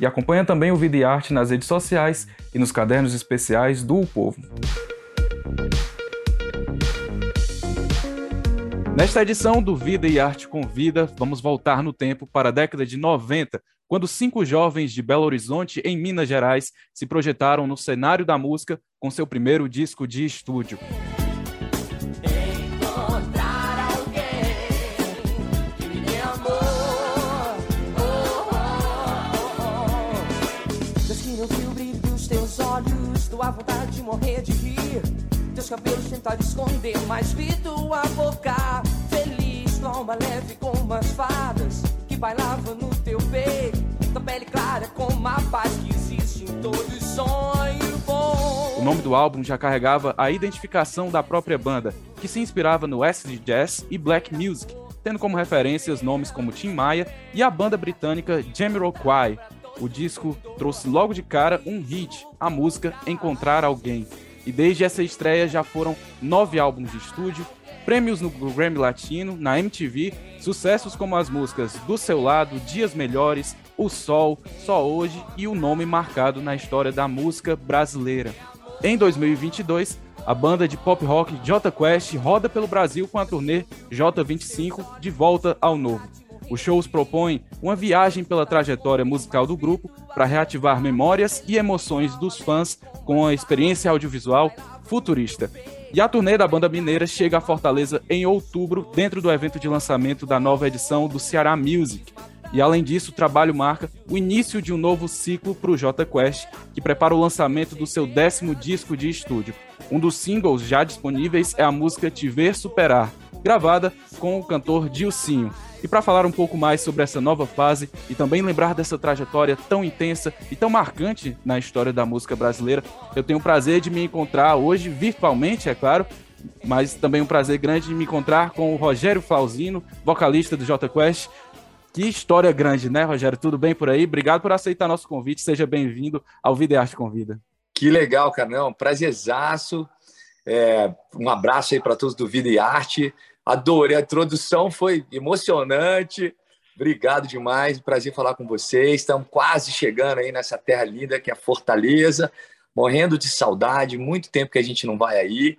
E acompanha também o Vida e Arte nas redes sociais e nos cadernos especiais do o Povo. Nesta edição do Vida e Arte Convida, vamos voltar no tempo para a década de 90, quando cinco jovens de Belo Horizonte, em Minas Gerais, se projetaram no cenário da música com seu primeiro disco de estúdio. Vontade de morrer de rir. Teus cabelos tentaram esconder, mas vi tua boca feliz, alma leve como as fadas que no teu peito. Tua pele clara como a paz que existe em todo sonho bom. O nome do álbum já carregava a identificação da própria banda, que se inspirava no acid jazz e black music, tendo como referências nomes como Tim Maia e a banda britânica Jamiroquai, o disco trouxe logo de cara um hit, a música Encontrar Alguém. E desde essa estreia já foram nove álbuns de estúdio, prêmios no Grammy Latino, na MTV, sucessos como as músicas Do Seu Lado, Dias Melhores, O Sol, Só Hoje e o nome marcado na história da música brasileira. Em 2022, a banda de pop rock J Quest roda pelo Brasil com a turnê J25 de volta ao novo. Os shows propõem uma viagem pela trajetória musical do grupo para reativar memórias e emoções dos fãs com a experiência audiovisual futurista. E a turnê da banda mineira chega à Fortaleza em outubro, dentro do evento de lançamento da nova edição do Ceará Music. E além disso, o trabalho marca o início de um novo ciclo para o J Quest, que prepara o lançamento do seu décimo disco de estúdio. Um dos singles já disponíveis é a música Te Ver Superar, gravada com o cantor Dilcinho. E para falar um pouco mais sobre essa nova fase e também lembrar dessa trajetória tão intensa e tão marcante na história da música brasileira, eu tenho o prazer de me encontrar hoje, virtualmente, é claro, mas também um prazer grande de me encontrar com o Rogério Flauzino, vocalista do J Quest. Que história grande, né, Rogério? Tudo bem por aí? Obrigado por aceitar nosso convite. Seja bem-vindo ao Vida e Arte Convida. Que legal, Carnão. Prazerzaço. É, um abraço aí para todos do Vida e Arte. Adorei, a introdução foi emocionante. Obrigado demais, prazer falar com vocês. Estamos quase chegando aí nessa terra linda que é Fortaleza, morrendo de saudade, muito tempo que a gente não vai aí,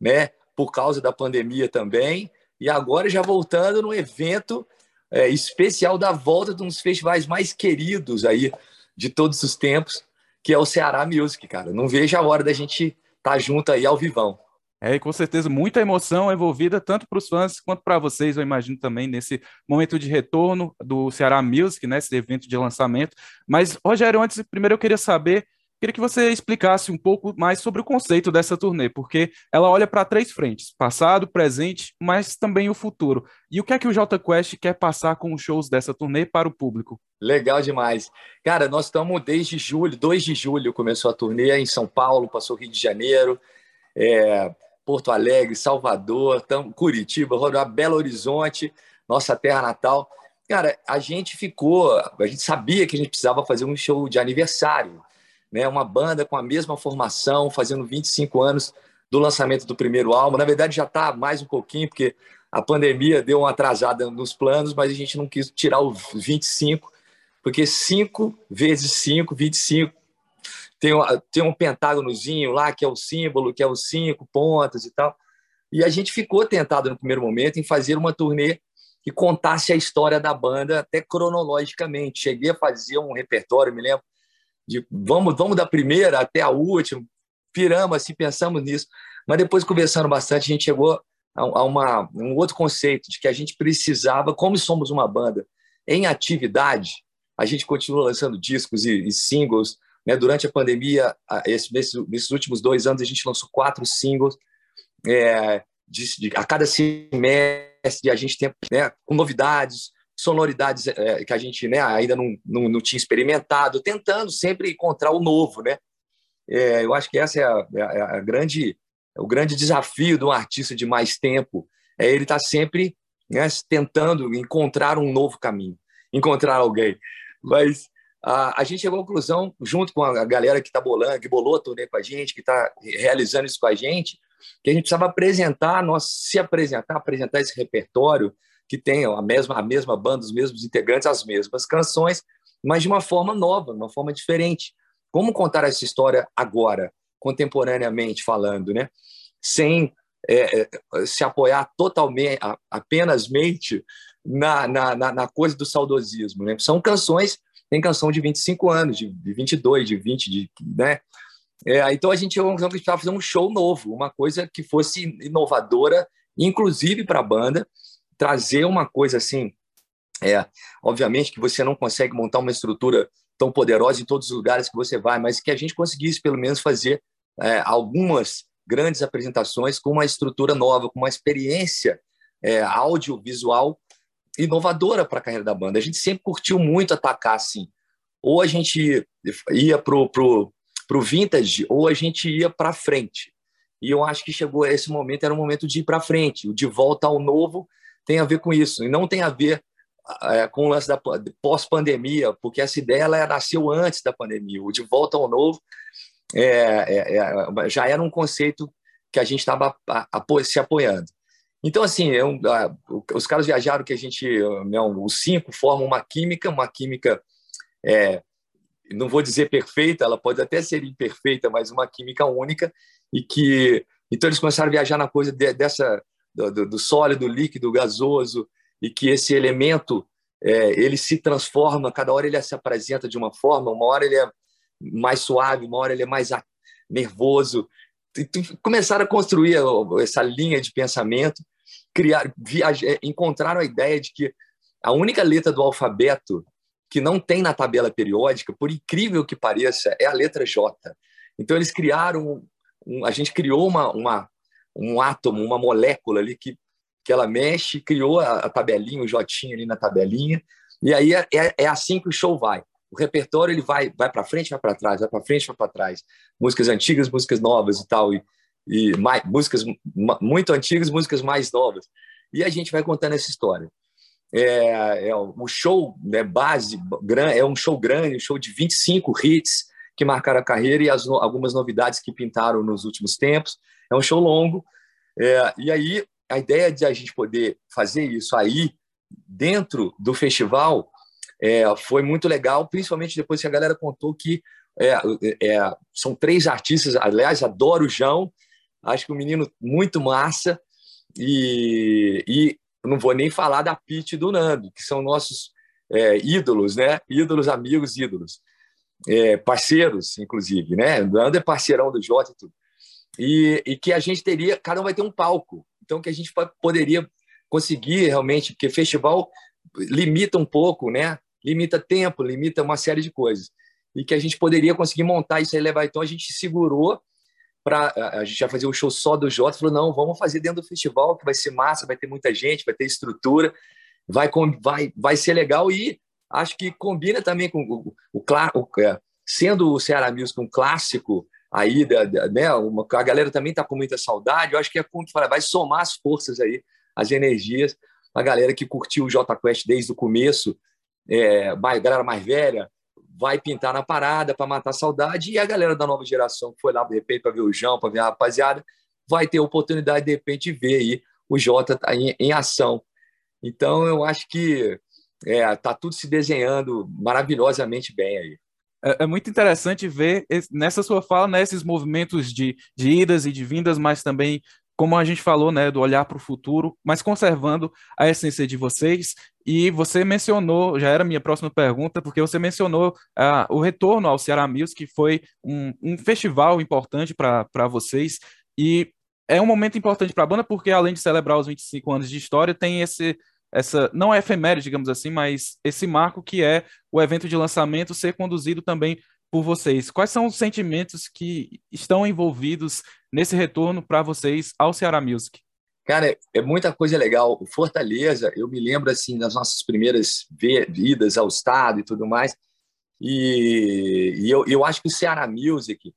né? Por causa da pandemia também. E agora já voltando no evento é, especial da volta de um dos festivais mais queridos aí de todos os tempos, que é o Ceará Music, cara. Não vejo a hora da gente estar tá junto aí ao vivão. É, e com certeza muita emoção envolvida, tanto para os fãs quanto para vocês, eu imagino também, nesse momento de retorno do Ceará Music, né, esse evento de lançamento. Mas, Rogério, antes, primeiro eu queria saber, queria que você explicasse um pouco mais sobre o conceito dessa turnê, porque ela olha para três frentes: passado, presente, mas também o futuro. E o que é que o J Quest quer passar com os shows dessa turnê para o público? Legal demais. Cara, nós estamos desde julho, 2 de julho começou a turnê em São Paulo, passou Rio de Janeiro. É, Porto Alegre, Salvador, Curitiba, Roraima, Belo Horizonte, nossa terra natal. Cara, a gente ficou, a gente sabia que a gente precisava fazer um show de aniversário, né? Uma banda com a mesma formação, fazendo 25 anos do lançamento do primeiro álbum. Na verdade, já está mais um pouquinho, porque a pandemia deu uma atrasada nos planos, mas a gente não quis tirar os 25, porque 5 vezes 5, 25, tem, tem um pentágonozinho lá, que é o símbolo, que é os cinco pontas e tal. E a gente ficou tentado no primeiro momento em fazer uma turnê que contasse a história da banda até cronologicamente. Cheguei a fazer um repertório, me lembro, de vamos, vamos da primeira até a última, piramos assim, pensamos nisso. Mas depois, conversando bastante, a gente chegou a, uma, um outro conceito de que a gente precisava, como somos uma banda em atividade, a gente continua lançando discos e, e singles, né? Durante a pandemia, esse, nesses, nesses, últimos dois anos, a gente lançou quatro singles. É, de, de, a cada semestre, a gente tem né, com novidades, sonoridades é, que a gente né, ainda não, não, não, tinha experimentado, tentando sempre encontrar o novo, né? É, eu acho que essa é a, é é a, grande, o grande desafio de um artista de mais tempo, é ele estar tá sempre né, tentando encontrar um novo caminho, encontrar alguém. Mas a, a gente chegou à conclusão, junto com a galera que está bolando, que bolou a turnê com a gente, que está realizando isso com a gente, que a gente precisava apresentar, nós se apresentar, apresentar esse repertório que tem a mesma, a mesma banda, os mesmos integrantes, as mesmas canções, mas de uma forma nova, de uma forma diferente. Como contar essa história agora, contemporaneamente falando, né? Sem é, é se apoiar totalmente, apenas mente na, na, na, coisa do saudosismo. Né? São canções, tem canção de 25 anos, de, de 22, de 20, de, né? É, então a gente precisava fazer um show novo, uma coisa que fosse inovadora, inclusive para a banda, trazer uma coisa assim. É, obviamente que você não consegue montar uma estrutura tão poderosa em todos os lugares que você vai, mas que a gente conseguisse pelo menos fazer é, algumas grandes apresentações com uma estrutura nova, com uma experiência é, audiovisual inovadora para a carreira da banda. A gente sempre curtiu muito atacar assim. Ou a gente ia pro, pro para o vintage ou a gente ia para frente. E eu acho que chegou esse momento, era o momento de ir para frente. O de volta ao novo tem a ver com isso. E não tem a ver é, com o lance da pós-pandemia, porque essa ideia ela nasceu antes da pandemia. O de volta ao novo é, é já era um conceito que a gente estava se apoiando. Então, assim, é os caras viajaram que a gente, não, os cinco formam uma química, uma química é, não vou dizer perfeita, ela pode até ser imperfeita, mas uma química única e que então eles começaram a viajar na coisa de, dessa do, do, sólido, líquido, gasoso e que esse elemento é, ele se transforma, cada hora ele se apresenta de uma forma, uma hora ele é mais suave, uma hora ele é mais nervoso. Começaram a construir essa linha de pensamento, criar, viajar, é, encontraram a ideia de que a única letra do alfabeto que não tem na tabela periódica, por incrível que pareça, é a letra J. Então eles criaram, um, a gente criou uma, uma, um átomo, uma molécula ali que, que ela mexe, criou a, a tabelinha, o J ali na tabelinha, e aí é, é, é assim que o show vai. O repertório ele vai vai para frente, vai para trás, vai para frente, vai para trás. Músicas antigas, músicas novas e tal, e, e mais, músicas muito antigas, músicas mais novas. E a gente vai contando essa história. É, é o show né, base é um show grande, um show de 25 hits que marcaram a carreira e as, algumas novidades que pintaram nos últimos tempos. É um show longo. É, e aí, a ideia de a gente poder fazer isso aí dentro do festival é, foi muito legal, principalmente depois que a galera contou que é, é, são três artistas. Aliás, adoro o João, acho que um menino muito massa. E, e não vou nem falar da Pete e do Nando, que são nossos é, ídolos, né? Ídolos, amigos, ídolos. É, parceiros, inclusive, né? O Nando é parceirão do Jota e tudo. E, e que a gente teria, cada um vai ter um palco. Então, que a gente poderia conseguir realmente, porque festival limita um pouco, né? Limita tempo, limita uma série de coisas. E que a gente poderia conseguir montar isso aí, levar. Então, a gente segurou para a gente já fazer um show só do Jota, falou não, vamos fazer dentro do festival que vai ser massa, vai ter muita gente, vai ter estrutura, vai vai vai ser legal e acho que combina também com o, é, sendo o Ceará Music um clássico aí da, da né, uma, a galera também está com muita saudade, eu acho que é como falar, vai somar as forças aí, as energias, a galera que curtiu o Jota Quest desde o começo, é, galera mais velha, vai pintar na parada para matar a saudade e a galera da nova geração que foi lá de repente para ver o João, para ver a rapaziada, vai ter a oportunidade de repente de ver aí o Jota tá em, em ação. Então eu acho que é, tá tudo se desenhando maravilhosamente bem aí. É, é muito interessante ver nessa sua fala né, esses movimentos de, de idas e de vindas, mas também como a gente falou, né, do olhar para o futuro, mas conservando a essência de vocês. E você mencionou, já era minha próxima pergunta, porque você mencionou uh, o retorno ao Ceará Music, que foi um, um festival importante para vocês. E é um momento importante para a banda, porque além de celebrar os 25 anos de história, tem esse essa não é efeméride, digamos assim, mas esse marco que é o evento de lançamento ser conduzido também por vocês. Quais são os sentimentos que estão envolvidos nesse retorno para vocês ao Ceará Music? Cara, é muita coisa legal. Fortaleza, eu me lembro assim das nossas primeiras vidas ao estado e tudo mais. E, e eu, eu acho que o Ceará Music,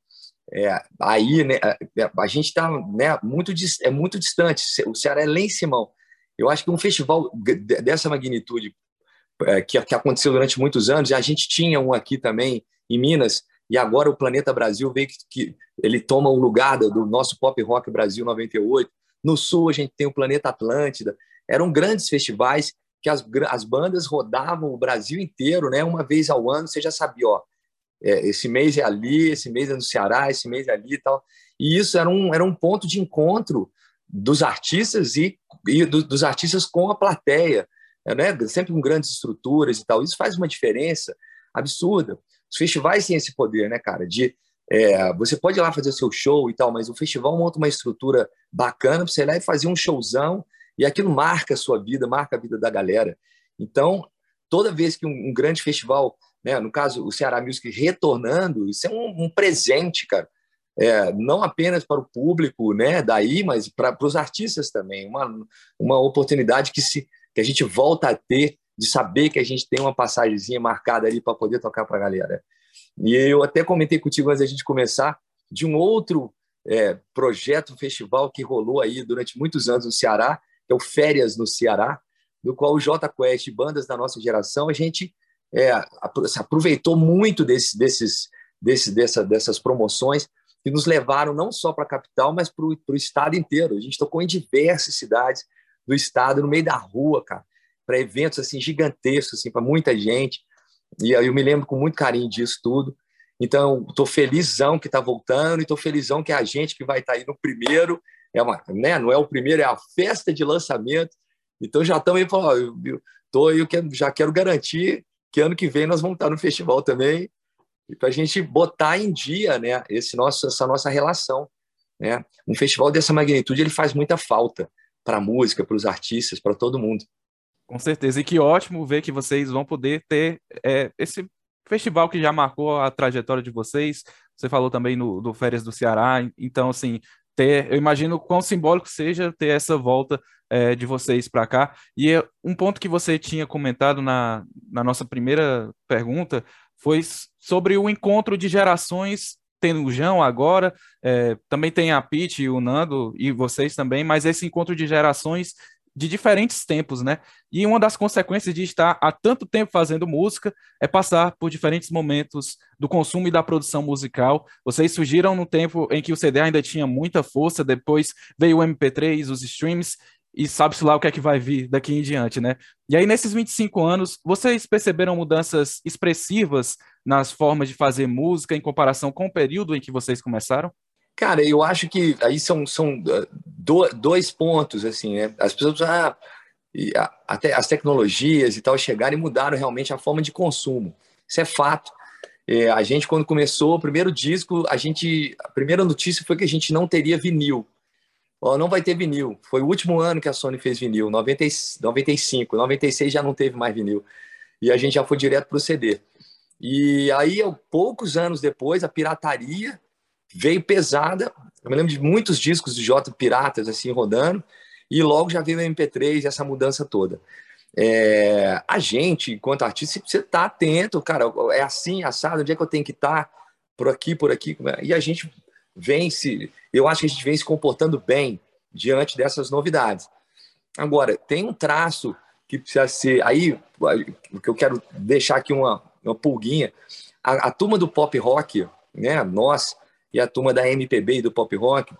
é, aí, né, a, a gente está né, muito, é muito distante. O Ceará é lá em Simão. Eu acho que um festival dessa magnitude é, que, que aconteceu durante muitos anos, a gente tinha um aqui também em Minas, e agora o Planeta Brasil veio que, que ele toma o lugar do nosso Pop Rock Brasil 98. No sul, a gente tem o Planeta Atlântida. Eram grandes festivais que as, as bandas rodavam o Brasil inteiro, né? Uma vez ao ano, você já sabia, ó, é, esse mês é ali, esse mês é no Ceará, esse mês é ali e tal. E isso era um, era um ponto de encontro dos artistas e, e do, dos artistas com a plateia, né? Sempre com grandes estruturas e tal. Isso faz uma diferença absurda. Os festivais têm esse poder, né, cara, de é, você pode ir lá fazer seu show e tal, mas o festival monta uma estrutura bacana para você ir lá e fazer um showzão e aquilo marca a sua vida, marca a vida da galera. Então, toda vez que um, um grande festival, né, no caso o Ceará Music retornando, isso é um, um presente, cara. É, não apenas para o público, né, daí, mas para os artistas também, uma, uma oportunidade que se que a gente volta a ter de saber que a gente tem uma passagemzinha marcada ali para poder tocar para a galera. E eu até comentei contigo antes da gente começar de um outro é, projeto, festival que rolou aí durante muitos anos no Ceará, que é o Férias no Ceará, do qual o J Quest e bandas da nossa geração, a gente é, aproveitou muito desse, desses, desse, dessa, dessas promoções que nos levaram não só para a capital, mas para o estado inteiro. A gente tocou em diversas cidades do estado, no meio da rua, cara, para eventos assim gigantescos, assim, para muita gente. E eu me lembro com muito carinho disso tudo. Então, estou felizão que está voltando e estou felizão que é a gente que vai estar tá aí no primeiro. É uma, né? Não é o primeiro, é a festa de lançamento. Então, já estamos aí eu, tô, eu quero, já quero garantir que ano que vem nós vamos estar no festival também, para a gente botar em dia né, esse nosso, essa nossa relação. Né? Um festival dessa magnitude ele faz muita falta para a música, para os artistas, para todo mundo. Com certeza. E que ótimo ver que vocês vão poder ter é, esse festival que já marcou a trajetória de vocês. Você falou também no, do Férias do Ceará. Então, assim, ter, eu imagino quão simbólico seja ter essa volta é, de vocês para cá. E é um ponto que você tinha comentado na, na nossa primeira pergunta foi sobre o encontro de gerações tem o João agora, é, também tem a Pete o Nando e vocês também, mas esse encontro de gerações de diferentes tempos, né? E uma das consequências de estar há tanto tempo fazendo música é passar por diferentes momentos do consumo e da produção musical. Vocês surgiram no tempo em que o CD ainda tinha muita força, depois veio o MP3, os streams, e sabe-se lá o que é que vai vir daqui em diante, né? E aí, nesses 25 anos, vocês perceberam mudanças expressivas nas formas de fazer música em comparação com o período em que vocês começaram? Cara, eu acho que aí são, são ah, dois pontos, assim, né? As pessoas, ah, até as tecnologias e tal chegaram e mudaram realmente a forma de consumo. Isso é fato. É, a gente, quando começou o primeiro disco, a gente, a primeira notícia foi que a gente não teria vinil. Não vai ter vinil. Foi o último ano que a Sony fez vinil, 90, 95. 96 já não teve mais vinil. E a gente já foi direto para o CD. E aí, poucos anos depois, a pirataria veio pesada. Eu me lembro de muitos discos de J piratas assim rodando, e logo já veio o MP3 e essa mudança toda. É, a gente, enquanto artista, você tá atento, cara, é assim, assado, onde é que eu tenho que estar? Tá? Por aqui, por aqui. É? E a gente vem se. Eu acho que a gente vem se comportando bem diante dessas novidades. Agora, tem um traço que precisa ser. Aí, o que eu quero deixar aqui uma, uma pulguinha. A, a turma do pop rock, né, nós, e a turma da MPB e do pop rock,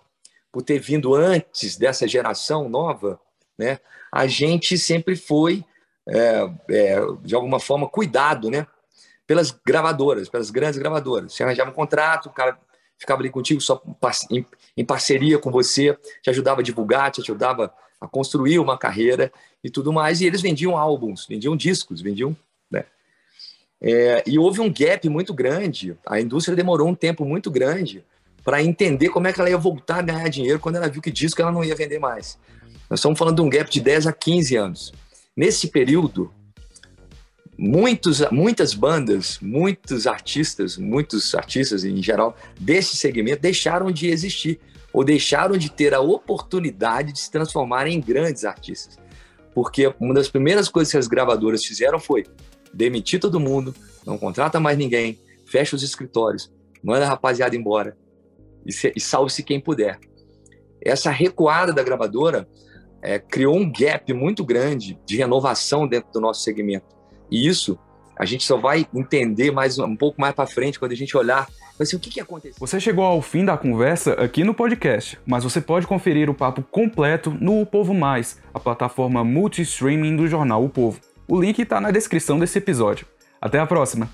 por ter vindo antes dessa geração nova, né, a gente sempre foi, é, é, de alguma forma, cuidado né, pelas gravadoras, pelas grandes gravadoras. Você arranjava um contrato, o cara ficava ali contigo só em, parceria com você, te ajudava a divulgar, te ajudava a construir uma carreira e tudo mais. E eles vendiam álbuns, vendiam discos, vendiam é, e houve um gap muito grande. A indústria demorou um tempo muito grande para entender como é que ela ia voltar a ganhar dinheiro quando ela viu que disco ela não ia vender mais. Nós estamos falando de um gap de 10 a 15 anos. Nesse período, muitos, muitas bandas, muitos artistas, muitos artistas em geral desse segmento deixaram de existir ou deixaram de ter a oportunidade de se transformarem em grandes artistas. Porque uma das primeiras coisas que as gravadoras fizeram foi demitir todo mundo, não contrata mais ninguém, fecha os escritórios, manda a rapaziada embora e, e salve-se quem puder. Essa recuada da gravadora é, criou um gap muito grande de renovação dentro do nosso segmento. E isso a gente só vai entender mais um pouco mais para frente quando a gente olhar assim, o que, que aconteceu. Você chegou ao fim da conversa aqui no podcast, mas você pode conferir o papo completo no O Povo Mais, a plataforma multi-streaming do jornal O Povo. O link está na descrição desse episódio. Até a próxima!